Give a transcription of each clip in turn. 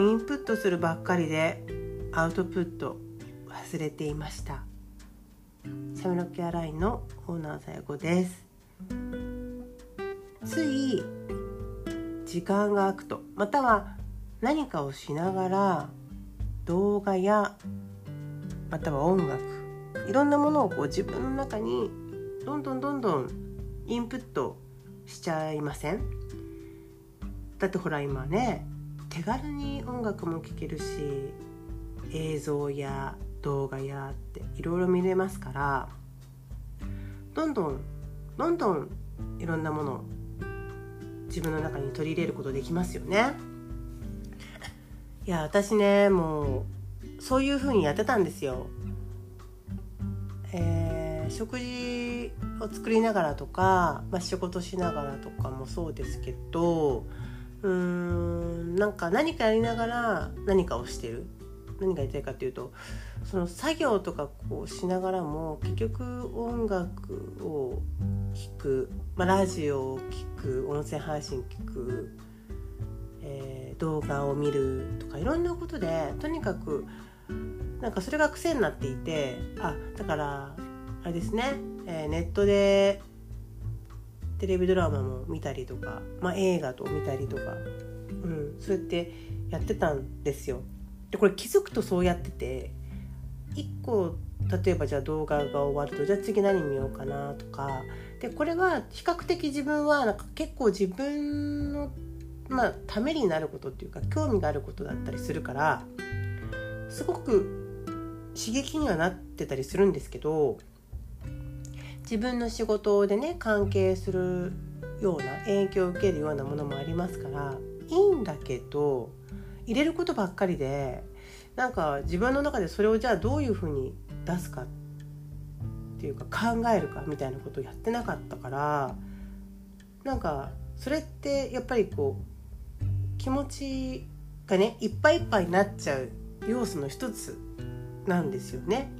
んインプットするばっかりでアウトプット忘れていました。シャムロケアラインのオーナーさやこです。つい時間が空くとまたは何かをしながら動画やまたは音楽いろんなものをこう自分の中にどんどんどんどんインプットしちゃいません？だってほら今ね手軽に音楽も聴けるし映像や動画やっていろいろ見れますからどんどんどんどんいろんなものを自分の中に取り入れることできますよね。いや私ねもうそういう風にやってたんですよ。えー、食事を作りながらとか、まあ、仕事しながらとかもそうですけどうーんなんか何かやりながら何かをしてる？何が言いたいかっていうとその作業とかこうしながらも結局音楽を聴く、まあ、ラジオを聴く音声配信聞く、えー、動画を見るとかいろんなことでとにかくなんかそれが癖になっていてあだからあれですね、えー、ネットでテレビドラマも見たりとか、まあ、映画と見たりとか、うん、そうやってやってたんですよ。でこれ気づくとそうやってて1個例えばじゃあ動画が終わるとじゃあ次何見ようかなとかでこれは比較的自分はなんか結構自分の、まあ、ためになることっていうか興味があることだったりするからすごく刺激にはなってたりするんですけど自分の仕事でね関係するような影響を受けるようなものもありますからいいんだけど入れることばっかりでなんか自分の中でそれをじゃあどういうふうに出すかっていうか考えるかみたいなことをやってなかったからなんかそれってやっぱりこう気持ちがねいっぱいいっぱいになっちゃう要素の一つなんですよね。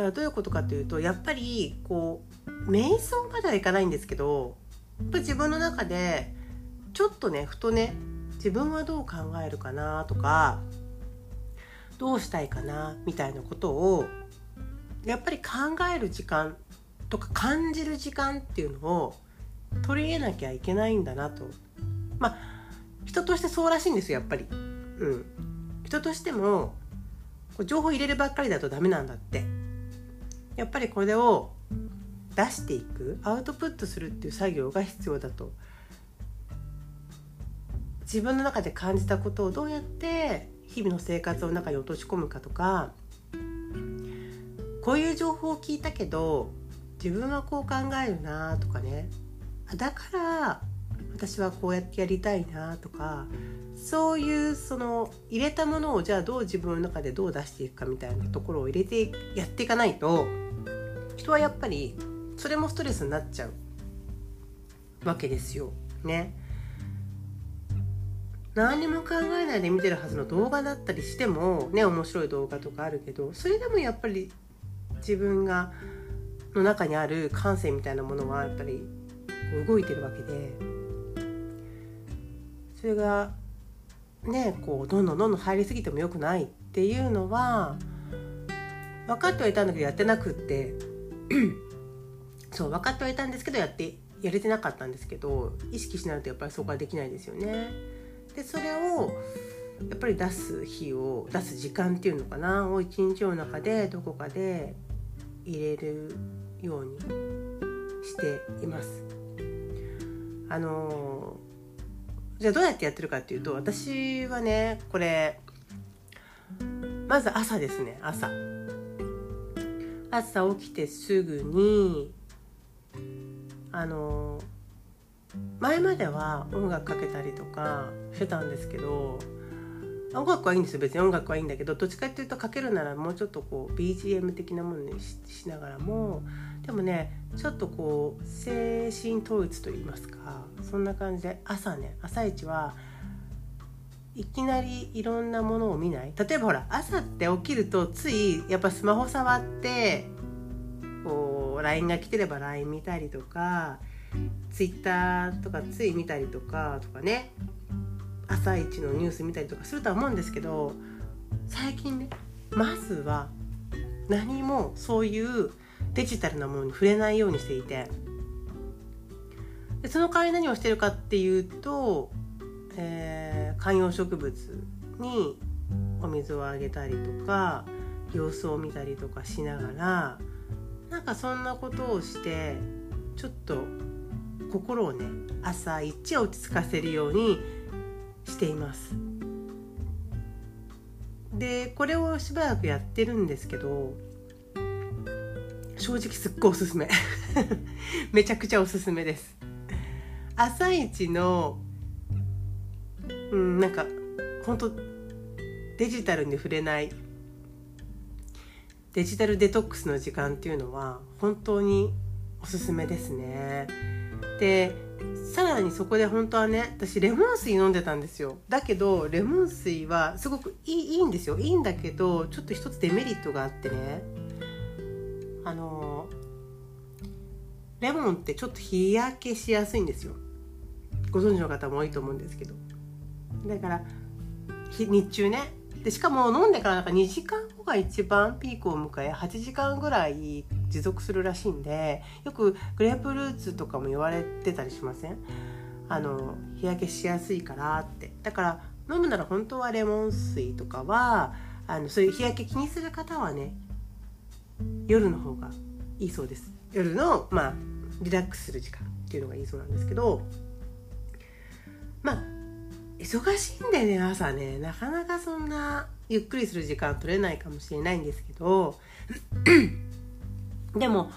だからどういうことかというとやっぱりこう瞑想まではいかないんですけどやっぱ自分の中でちょっとねふとね自分はどう考えるかなとかどうしたいかなみたいなことをやっぱり考える時間とか感じる時間っていうのを取り入れなきゃいけないんだなと。まあ人としてそうらしいんですよやっぱり。うん、人としても情報入れるばっかりだとダメなんだって。やっぱりこれを出していくアウトプットするっていう作業が必要だと。自分の中で感じたことをどうやって日々の生活の中に落とし込むかとか。こういう情報を聞いたけど自分はこう考えるなとかね。だから私はこうやってやりたいなとか。そういうその入れたものをじゃあどう自分の中でどう出していくかみたいなところを入れてやっていかないと人はやっぱりそれもストレスになっちゃうわけですよ。ね。何にも考えないで見てるはずの動画だったりしてもね面白い動画とかあるけどそれでもやっぱり自分がの中にある感性みたいなものはやっぱり動いてるわけでそれがねこうどんどんどんどん入りすぎてもよくないっていうのは分かってはいたんだけどやってなくって そう分かってはいたんですけどやってやれてなかったんですけど意識しないとやっぱりそこはできないですよね。でそれをやっぱり出す日を出す時間っていうのかなを一日の中でどこかで入れるようにしています。あのじゃあどうやってやってるかっていうと私はねこれまず朝ですね朝朝起きてすぐにあの前までは音楽かけたりとかしてたんですけど音楽はいいんですよ別に音楽はいいんだけどどっちかっていうとかけるならもうちょっとこう BGM 的なものにしながらもでもねちょっとこう精神統一といいますかそんな感じで朝ね朝一はいきなりいろんなものを見ない？例えばほら朝って起きるとついやっぱスマホ触ってこう LINE が来てれば LINE 見たりとかツイッターとかつい見たりとかとかね。朝一のニュース見たりとかするとは思うんですけど最近ねまずは何もそういうデジタルなものに触れないようにしていて。でその代わり何をしてるかっていうと、えー、観葉植物にお水をあげたりとか様子を見たりとかしながらなんかそんなことをしてちょっと心をね朝一落ち着かせるようにしています。でこれをしばらくやってるんですけど正直すっごいおすすめ。めちゃくちゃおすすめです。朝一のうんなんか本当デジタルに触れないデジタルデトックスの時間っていうのは本当におすすめですね。でさらにそこで本当はね私レモン水飲んでたんですよ。だけどレモン水はすごくいいいいんですよ。いいんだけどちょっと一つデメリットがあってね。あのレモンってちょっと日焼けしやすいんですよ。ご存知の方も多いと思うんですけど。だから日中ね。でしかも飲んでからなんか2時間後が一番ピークを迎え8時間ぐらい持続するらしいんでよくグレープフルーツとかも言われてたりしません？あの日焼けしやすいからって。だから飲むなら本当はレモン水とかはあのそういう日焼け気にする方はね夜の方がいいそうです。夜のまあリラックスする時間っていうのがいいそうなんですけどまあ忙しいんだよね朝ね。なかなかそんなゆっくりする時間取れないかもしれないんですけど。でも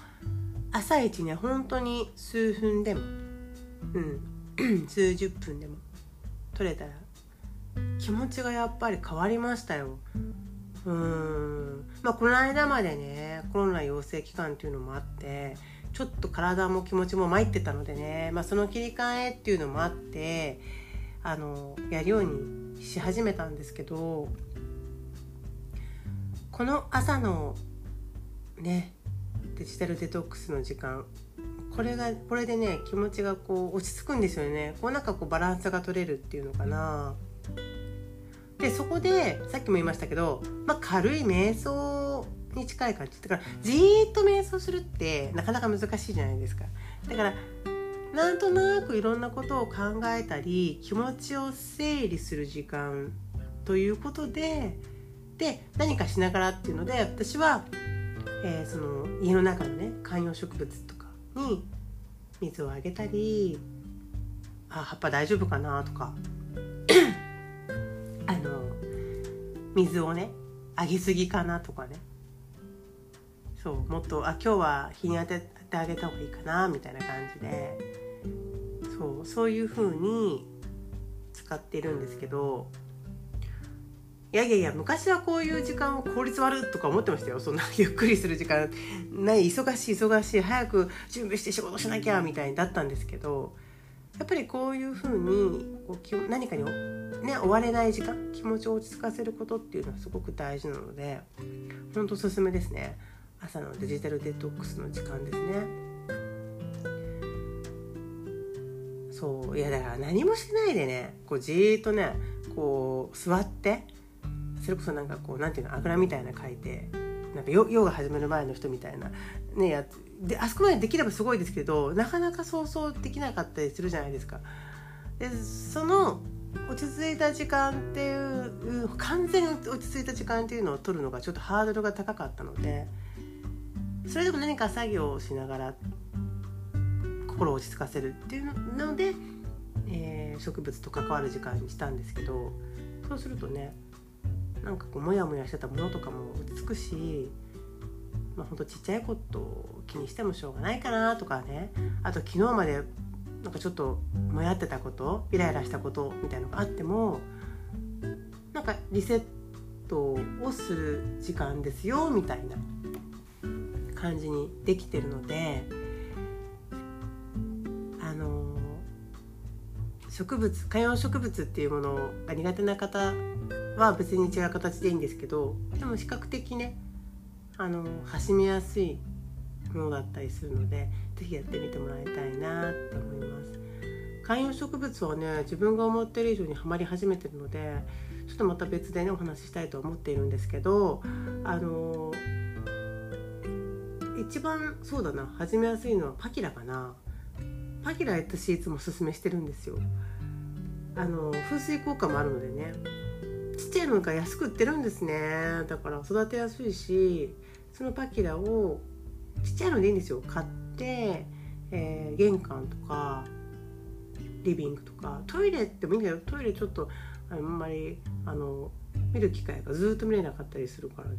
朝一ね本当に数分でもうん。数十分でも取れたら気持ちがやっぱり変わりましたよ。うん。まあこの間までねコロナ陽性期間っていうのもあってちょっと体も気持ちも参ってたのでね、まあ、その切り替えっていうのもあってあのやるようにし始めたんですけどこの朝のねデジタルデトックスの時間これがこれでね気持ちがこう落ち着くんですよね。こうなんかこうバランスが取れるっていうのかな。でそこでさっきも言いましたけど、まあ、軽い瞑想に近い感じ。だからじーっと瞑想するってなかなか難しいじゃないですか。だからなんとなくいろんなことを考えたり気持ちを整理する時間ということでで何かしながらっていうので私は、えー、その家の中のね観葉植物とかに水をあげたりあ葉っぱ大丈夫かなとか あの水をねあげすぎかなとかね。そうもっとあ今日は日に当ててあげた方がいいかなみたいな感じで。そうそういう風に使っているんですけどいやいやいや昔はこういう時間を効率悪とか思ってましたよ。そんな ゆっくりする時間。ない忙しい忙しい早く準備して仕事しなきゃみたいにだったんですけどやっぱりこういう風にこう何かに、ね、追われない時間気持ちを落ち着かせることっていうのはすごく大事なので本当おすすめですね。朝のデジタルデトックスの時間ですね。そういやだから何もしないでねこうじーっとねこう座ってそれこそなんかこうなんていうのあぐらみたいな書いてなんかヨヨガ始める前の人みたいなねやであそこまでできればすごいですけどなかなか想像できなかったりするじゃないですか。でその落ち着いた時間っていう完全に落ち着いた時間っていうのを取るのがちょっとハードルが高かったのでそれでも何か作業をしながら心を落ち着かせるっていうので、えー、植物と関わる時間にしたんですけどそうするとねなんかこうモヤモヤしてたものとかも落ち着くし、まあ、ほんとちっちゃいことを気にしてもしょうがないかなとかねあと昨日までなんかちょっともやってたことイライラしたことみたいのがあってもなんかリセットをする時間ですよみたいな感じにできてるので。植物観葉植物っていうものが苦手な方は別に違う形でいいんですけどでも比較的ねあの始めやすいものだったりするので是非やってみてもらいたいなって思います。観葉植物はね自分が思ってる以上にはまり始めてるのでちょっとまた別でねお話ししたいと思っているんですけどあの一番そうだな始めやすいのはパキラかなパキラ私いつもおすすめしてるんですよ。あの風水効果もあるのでね。ちっちゃいのが安く売ってるんですね。だから育てやすいしそのパキラをちっちゃいのでいいんですよ。買って、えー、玄関とかリビングとか。トイレってもいいんだよ。トイレちょっとあんまりあの見る機会がずっと見れなかったりするからで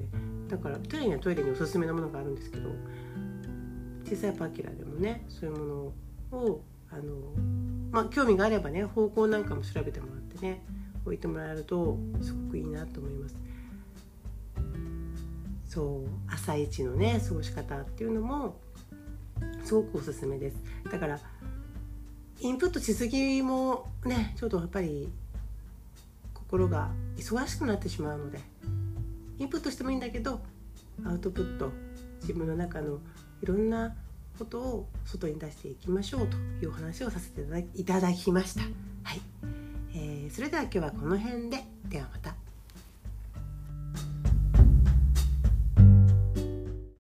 だからトイレにはトイレにおすすめのものがあるんですけど小さいパキラでもねそういうものををあのまあ興味があればね方向なんかも調べてもらってね置いてもらえるとすごくいいなと思います。そう朝一のね過ごし方っていうのもすごくおすすめですだからインプットしすぎもねちょっとやっぱり心が忙しくなってしまうのでインプットしてもいいんだけどアウトプット自分の中のいろんなことを外に出していきましょうというお話をさせていただきました。はい、えー、それでは今日はこの辺でではまた。